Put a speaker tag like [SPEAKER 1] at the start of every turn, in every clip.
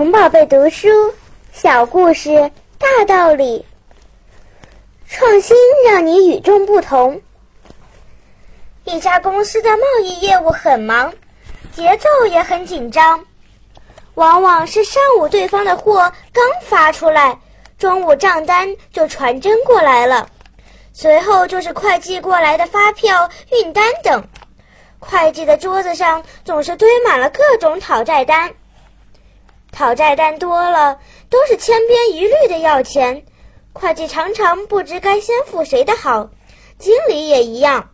[SPEAKER 1] 童宝贝读书小故事大道理，创新让你与众不同。一家公司的贸易业务很忙，节奏也很紧张，往往是上午对方的货刚发出来，中午账单就传真过来了，随后就是会计过来的发票、运单等。会计的桌子上总是堆满了各种讨债单，讨债单多了，都是千篇一律的要钱，会计常常不知该先付谁的好，经理也一样。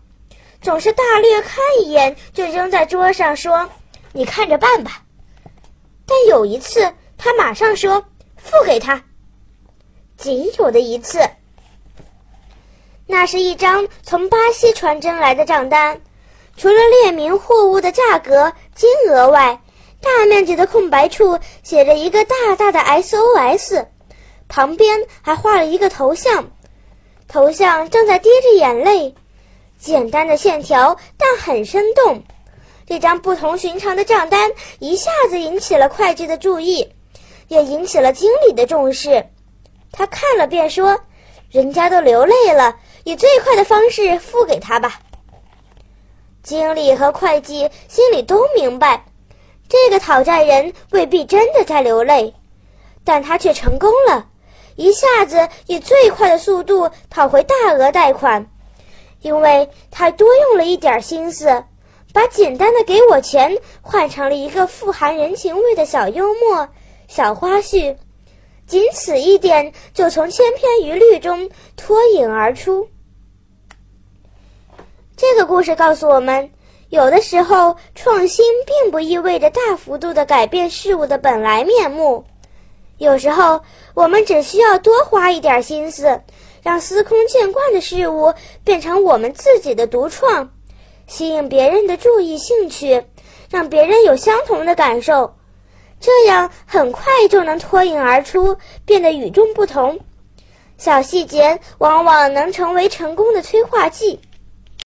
[SPEAKER 1] 总是大略看一眼就扔在桌上，说：“你看着办吧。”但有一次，他马上说：“付给他。”仅有的一次，那是一张从巴西传真来的账单，除了列明货物的价格、金额外，大面积的空白处写着一个大大的 SOS，旁边还画了一个头像，头像正在滴着眼泪。简单的线条，但很生动。这张不同寻常的账单一下子引起了会计的注意，也引起了经理的重视。他看了便说：“人家都流泪了，以最快的方式付给他吧。”经理和会计心里都明白，这个讨债人未必真的在流泪，但他却成功了，一下子以最快的速度讨回大额贷款。因为他多用了一点心思，把简单的“给我钱”换成了一个富含人情味的小幽默、小花絮，仅此一点就从千篇一律中脱颖而出。这个故事告诉我们，有的时候创新并不意味着大幅度的改变事物的本来面目，有时候我们只需要多花一点心思。让司空见惯的事物变成我们自己的独创，吸引别人的注意兴趣，让别人有相同的感受，这样很快就能脱颖而出，变得与众不同。小细节往往能成为成功的催化剂。